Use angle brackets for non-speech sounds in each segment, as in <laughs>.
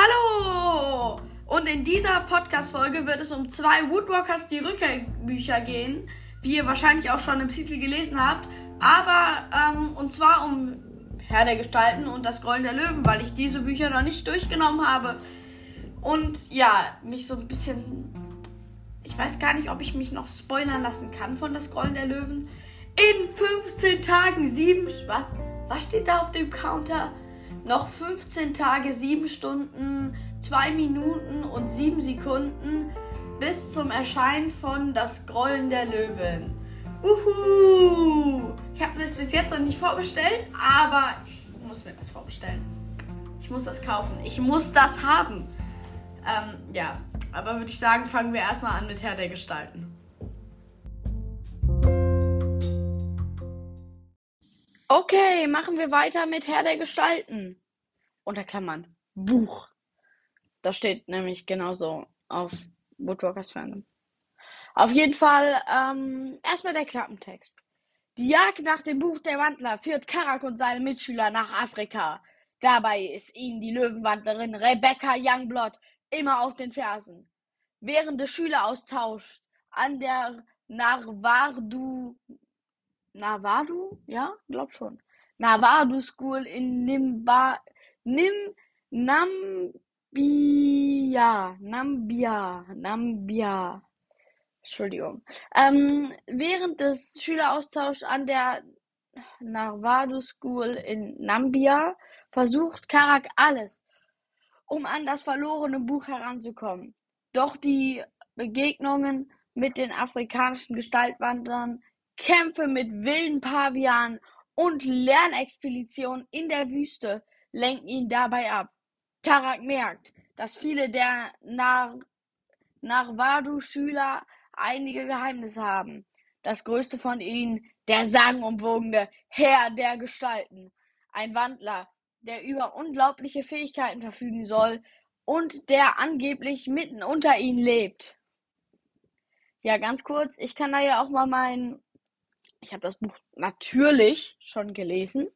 Hallo! Und in dieser Podcast-Folge wird es um zwei Woodwalkers die Rückkerbücher gehen, wie ihr wahrscheinlich auch schon im Titel gelesen habt. Aber, ähm, und zwar um Herr der Gestalten und das Grollen der Löwen, weil ich diese Bücher noch nicht durchgenommen habe. Und ja, mich so ein bisschen. Ich weiß gar nicht, ob ich mich noch spoilern lassen kann von das Grollen der Löwen. In 15 Tagen sieben. Was? Was steht da auf dem Counter? Noch 15 Tage, 7 Stunden, 2 Minuten und 7 Sekunden bis zum Erscheinen von Das Grollen der Löwen. Uhu! Ich habe mir das bis jetzt noch nicht vorbestellt, aber ich muss mir das vorbestellen. Ich muss das kaufen. Ich muss das haben. Ähm, ja, aber würde ich sagen, fangen wir erstmal an mit Herr der Gestalten. Okay, machen wir weiter mit Herr der Gestalten. Unter Klammern. Buch. Das steht nämlich genauso auf Woodwalkers Fandom. Auf jeden Fall, ähm, erstmal der Klappentext. Die Jagd nach dem Buch der Wandler führt Karak und seine Mitschüler nach Afrika. Dabei ist ihnen die Löwenwandlerin Rebecca Youngblood immer auf den Fersen. Während des Schüleraustauschs an der Narvadu Navadu, ja, glaub schon. Navadu School in Nimba, Nim, Nambia, Nambia, Nambia. Entschuldigung. Ähm, während des Schüleraustauschs an der Narvadu School in Nambia versucht Karak alles, um an das verlorene Buch heranzukommen. Doch die Begegnungen mit den afrikanischen Gestaltwandern Kämpfe mit wilden Pavianen und Lernexpeditionen in der Wüste lenken ihn dabei ab. Tarak merkt, dass viele der Nar Narvadu-Schüler einige Geheimnisse haben. Das größte von ihnen der sagenumwogene Herr der Gestalten, ein Wandler, der über unglaubliche Fähigkeiten verfügen soll und der angeblich mitten unter ihnen lebt. Ja, ganz kurz, ich kann da ja auch mal mein ich habe das Buch natürlich schon gelesen.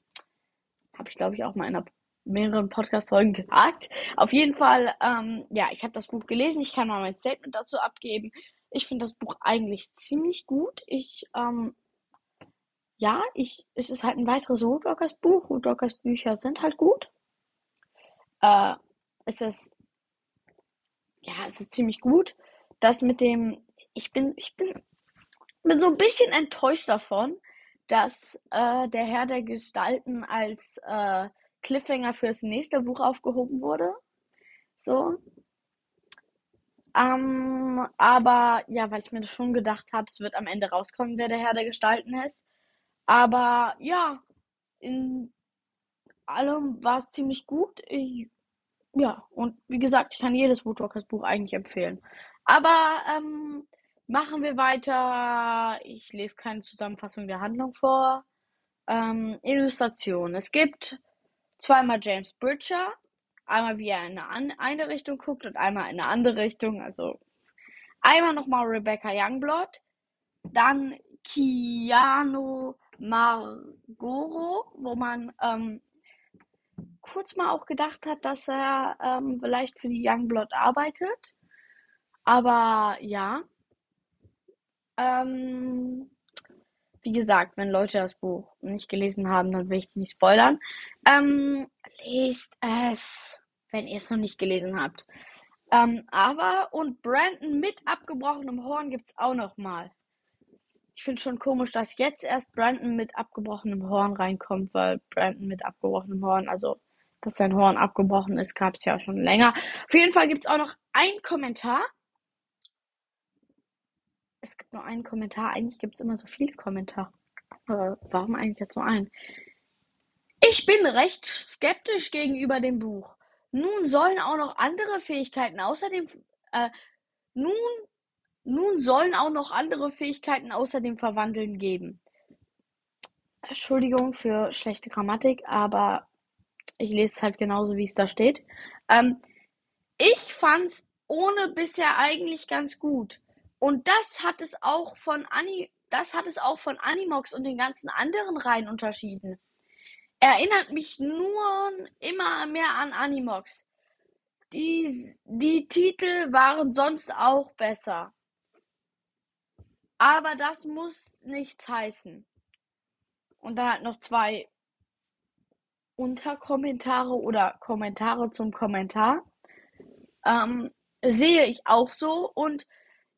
Habe ich, glaube ich, auch mal in einer mehreren Podcast-Folgen gesagt. Auf jeden Fall, ähm, ja, ich habe das Buch gelesen. Ich kann mal mein Statement dazu abgeben. Ich finde das Buch eigentlich ziemlich gut. Ich, ähm, ja, ich, es ist halt ein weiteres Woodwalkers Buch. Woodwalkers Bücher sind halt gut. Äh, es ist, ja, es ist ziemlich gut. Das mit dem, ich bin, ich bin bin so ein bisschen enttäuscht davon, dass äh, der Herr der Gestalten als äh, Cliffhanger fürs nächste Buch aufgehoben wurde. So. Ähm, aber ja, weil ich mir das schon gedacht habe, es wird am Ende rauskommen, wer der Herr der Gestalten ist. Aber ja, in allem war es ziemlich gut. Ich, ja, und wie gesagt, ich kann jedes Woodwalkers Buch eigentlich empfehlen. Aber ähm, Machen wir weiter. Ich lese keine Zusammenfassung der Handlung vor. Ähm, Illustration. Es gibt zweimal James Bridger. Einmal wie er in eine, eine Richtung guckt und einmal in eine andere Richtung. Also einmal nochmal Rebecca Youngblood. Dann Keanu Margoro, wo man ähm, kurz mal auch gedacht hat, dass er ähm, vielleicht für die Youngblood arbeitet. Aber ja, ähm, wie gesagt, wenn Leute das Buch nicht gelesen haben, dann will ich die nicht spoilern. Ähm, lest es, wenn ihr es noch nicht gelesen habt. Ähm, aber und Brandon mit abgebrochenem Horn gibt es auch noch mal. Ich finde schon komisch, dass jetzt erst Brandon mit abgebrochenem Horn reinkommt, weil Brandon mit abgebrochenem Horn, also dass sein Horn abgebrochen ist, gab es ja schon länger. Auf jeden Fall gibt es auch noch einen Kommentar es gibt nur einen Kommentar. Eigentlich gibt es immer so viele Kommentare. Aber warum eigentlich jetzt nur einen? Ich bin recht skeptisch gegenüber dem Buch. Nun sollen auch noch andere Fähigkeiten außer dem äh, nun nun sollen auch noch andere Fähigkeiten außer dem Verwandeln geben. Entschuldigung für schlechte Grammatik, aber ich lese es halt genauso, wie es da steht. Ähm, ich fand's ohne bisher eigentlich ganz gut. Und das hat es auch von Ani das hat es auch von Animox und den ganzen anderen Reihen unterschieden. Erinnert mich nur immer mehr an Animox. die, die Titel waren sonst auch besser. Aber das muss nichts heißen. Und dann halt noch zwei Unterkommentare oder Kommentare zum Kommentar. Ähm, sehe ich auch so und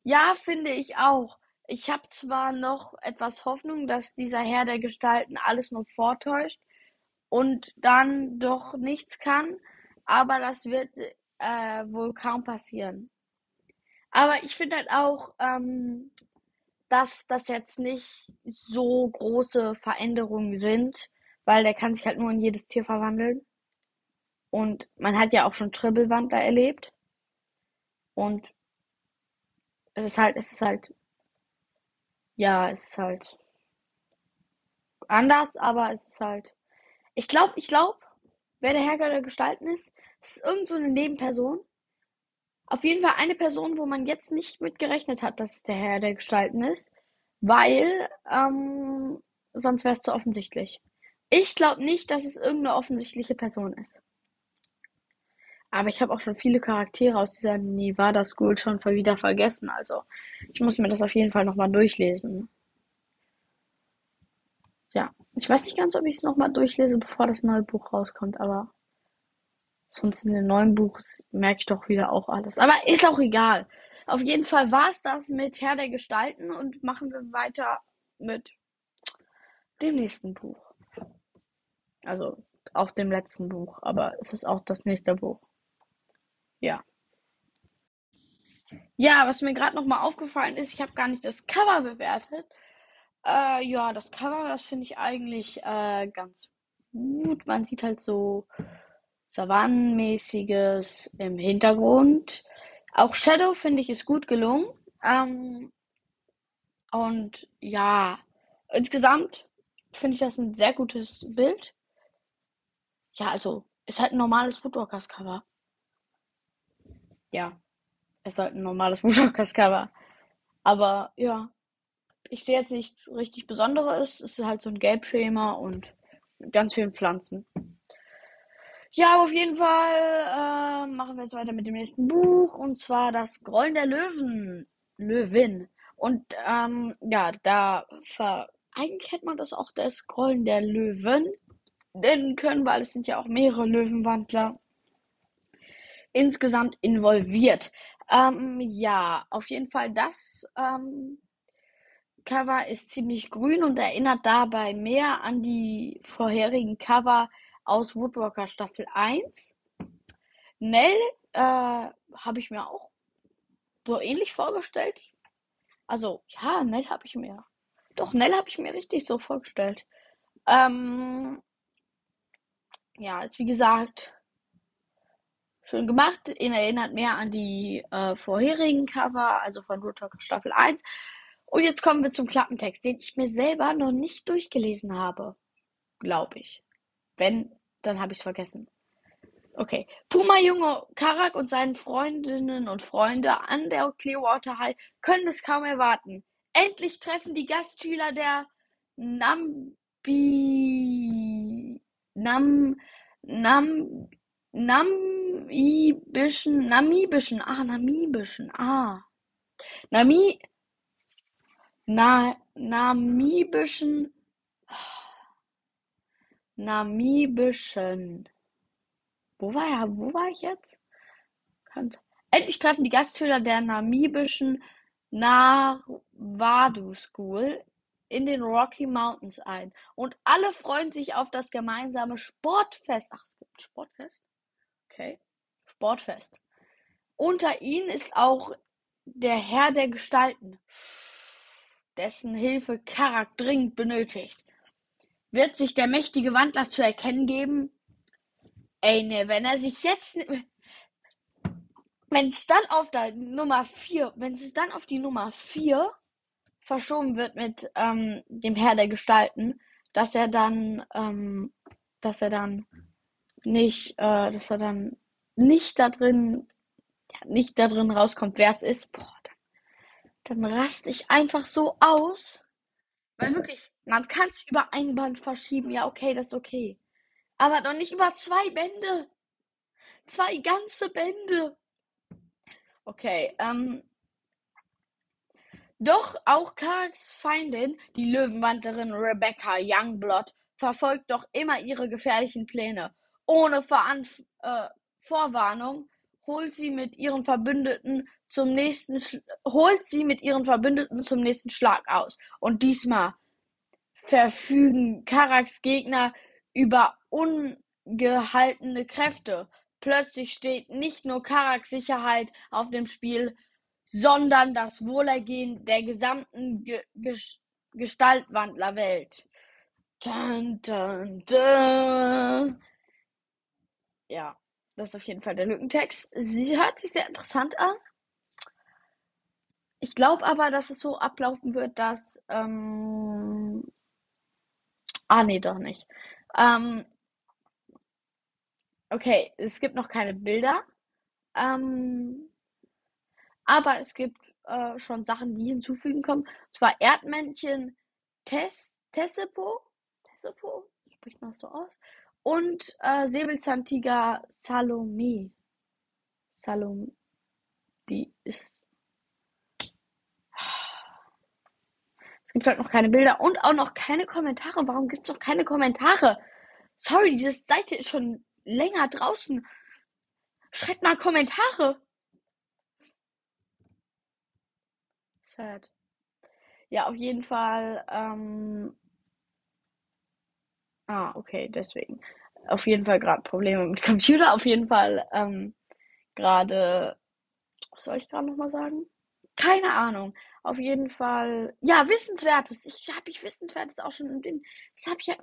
ja, finde ich auch. Ich habe zwar noch etwas Hoffnung, dass dieser Herr der Gestalten alles nur vortäuscht und dann doch nichts kann, aber das wird äh, wohl kaum passieren. Aber ich finde halt auch, ähm, dass das jetzt nicht so große Veränderungen sind, weil der kann sich halt nur in jedes Tier verwandeln. Und man hat ja auch schon Tribbelwandler erlebt. Und es ist halt, es ist halt, ja, es ist halt anders, aber es ist halt, ich glaube, ich glaube, wer der Herr der Gestalten ist, ist irgend so eine Nebenperson. Auf jeden Fall eine Person, wo man jetzt nicht mit gerechnet hat, dass es der Herr der Gestalten ist, weil ähm, sonst wäre es zu offensichtlich. Ich glaube nicht, dass es irgendeine offensichtliche Person ist. Aber ich habe auch schon viele Charaktere aus dieser Nevada School schon wieder vergessen. Also ich muss mir das auf jeden Fall nochmal durchlesen. Ja, ich weiß nicht ganz, ob ich es nochmal durchlese, bevor das neue Buch rauskommt, aber sonst in dem neuen Buch merke ich doch wieder auch alles. Aber ist auch egal. Auf jeden Fall war es das mit Herr der Gestalten und machen wir weiter mit dem nächsten Buch. Also auch dem letzten Buch, aber es ist auch das nächste Buch. Ja. Ja, was mir gerade nochmal aufgefallen ist, ich habe gar nicht das Cover bewertet. Äh, ja, das Cover, das finde ich eigentlich äh, ganz gut. Man sieht halt so Savannenmäßiges im Hintergrund. Auch Shadow finde ich ist gut gelungen. Ähm, und ja, insgesamt finde ich das ein sehr gutes Bild. Ja, also ist halt ein normales Woodwalkers Cover ja, es ist halt ein normales <laughs> Motorcast-Cover. Aber ja, ich sehe jetzt nichts richtig Besonderes. Es ist halt so ein Gelbschema und ganz vielen Pflanzen. Ja, aber auf jeden Fall äh, machen wir jetzt weiter mit dem nächsten Buch und zwar das Grollen der Löwen. Löwin. Und ähm, ja, da ver eigentlich hätte man das auch das Grollen der Löwen nennen können, weil es sind ja auch mehrere Löwenwandler insgesamt involviert. Ähm, ja, auf jeden Fall das ähm, Cover ist ziemlich grün und erinnert dabei mehr an die vorherigen Cover aus Woodwalker Staffel 1. Nell äh, habe ich mir auch so ähnlich vorgestellt. Also, ja, Nell habe ich mir. Doch, Nell habe ich mir richtig so vorgestellt. Ähm, ja, ist wie gesagt schön gemacht. Ihn erinnert mehr an die äh, vorherigen Cover, also von Talk Staffel 1. Und jetzt kommen wir zum Klappentext, den ich mir selber noch nicht durchgelesen habe. Glaube ich. Wenn, dann habe ich es vergessen. Okay. Puma Junge Karak und seinen Freundinnen und Freunde an der Clearwater High können es kaum erwarten. Endlich treffen die Gastschüler der Nambi Nam Nam Namibischen, namibischen, ah, namibischen, ah. Nami, na, namibischen, namibischen. Wo war er? Wo war ich jetzt? Endlich treffen die Gastschüler der namibischen Narwadu School in den Rocky Mountains ein. Und alle freuen sich auf das gemeinsame Sportfest. Ach, es gibt ein Sportfest? Okay. Sportfest. Unter ihnen ist auch der Herr der Gestalten, dessen Hilfe Karak dringend benötigt. Wird sich der mächtige Wandler zu erkennen geben? Ey, ne, wenn er sich jetzt. Wenn es dann auf der Nummer 4, wenn es dann auf die Nummer 4 verschoben wird mit ähm, dem Herr der Gestalten, dass er dann, ähm, dass er dann nicht, äh, dass er dann nicht da drin, ja, nicht da drin rauskommt, wer es ist, boah, dann, dann raste ich einfach so aus. Weil wirklich, man kann es über ein Band verschieben, ja, okay, das ist okay. Aber doch nicht über zwei Bände. Zwei ganze Bände. Okay, ähm. Doch auch Karks Feindin, die Löwenwandlerin Rebecca Youngblood, verfolgt doch immer ihre gefährlichen Pläne. Ohne Veranf äh, Vorwarnung holt sie mit ihren Verbündeten zum nächsten holt sie mit ihren Verbündeten zum nächsten Schlag aus. Und diesmal verfügen Karaks Gegner über ungehaltene Kräfte. Plötzlich steht nicht nur Karaks Sicherheit auf dem Spiel, sondern das Wohlergehen der gesamten Ge Ges Gestaltwandlerwelt. Dun, dun, dun. Ja. Das ist auf jeden Fall der Lückentext. Sie hört sich sehr interessant an. Ich glaube aber, dass es so ablaufen wird, dass. Ähm ah, nee, doch nicht. Ähm okay, es gibt noch keine Bilder. Ähm aber es gibt äh, schon Sachen, die hinzufügen kommen. Und zwar Erdmännchen Tess Tessepo. Tessepo? Spricht man das so aus? Und äh, Säbelzahntiger Salome. Salome. Die ist. Es gibt halt noch keine Bilder und auch noch keine Kommentare. Warum gibt es noch keine Kommentare? Sorry, diese Seite ist schon länger draußen. Schreibt mal Kommentare. Sad. Ja, auf jeden Fall. Ähm, Ah, okay, deswegen. Auf jeden Fall gerade Probleme mit Computer. Auf jeden Fall ähm, gerade. Was soll ich gerade nochmal sagen? Keine Ahnung. Auf jeden Fall. Ja, Wissenswertes. Ich habe ich Wissenswertes auch schon. In, das habe ich ja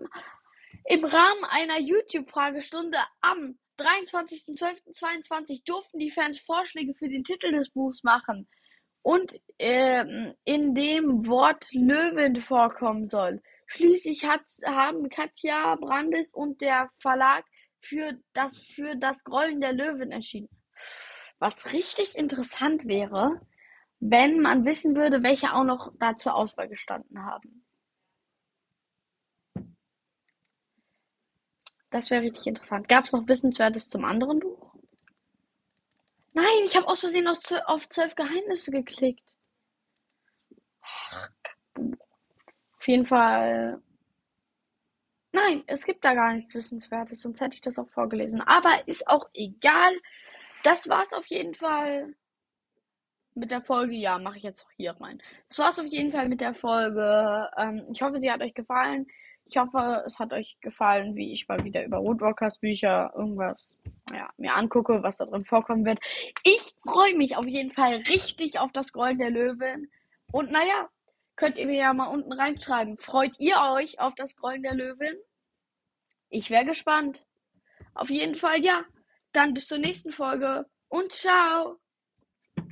im Rahmen einer YouTube-Fragestunde am 23.12.22 durften die Fans Vorschläge für den Titel des Buchs machen. Und ähm, in dem Wort Löwen vorkommen soll. Schließlich hat, haben Katja Brandes und der Verlag für das, für das Grollen der Löwen entschieden. Was richtig interessant wäre, wenn man wissen würde, welche auch noch da zur Auswahl gestanden haben. Das wäre richtig interessant. Gab es noch Wissenswertes zum anderen Buch? Nein, ich habe aus Versehen auf zwölf Geheimnisse geklickt. Auf jeden Fall. Nein, es gibt da gar nichts Wissenswertes, sonst hätte ich das auch vorgelesen. Aber ist auch egal. Das war's auf jeden Fall mit der Folge. Ja, mache ich jetzt auch hier rein. Das war's auf jeden Fall mit der Folge. Ähm, ich hoffe, sie hat euch gefallen. Ich hoffe, es hat euch gefallen, wie ich mal wieder über Woodwalkers Bücher irgendwas ja, mir angucke, was da drin vorkommen wird. Ich freue mich auf jeden Fall richtig auf das Grollen der Löwen. Und naja, könnt ihr mir ja mal unten reinschreiben. Freut ihr euch auf das Grollen der Löwen? Ich wäre gespannt. Auf jeden Fall ja. Dann bis zur nächsten Folge und ciao.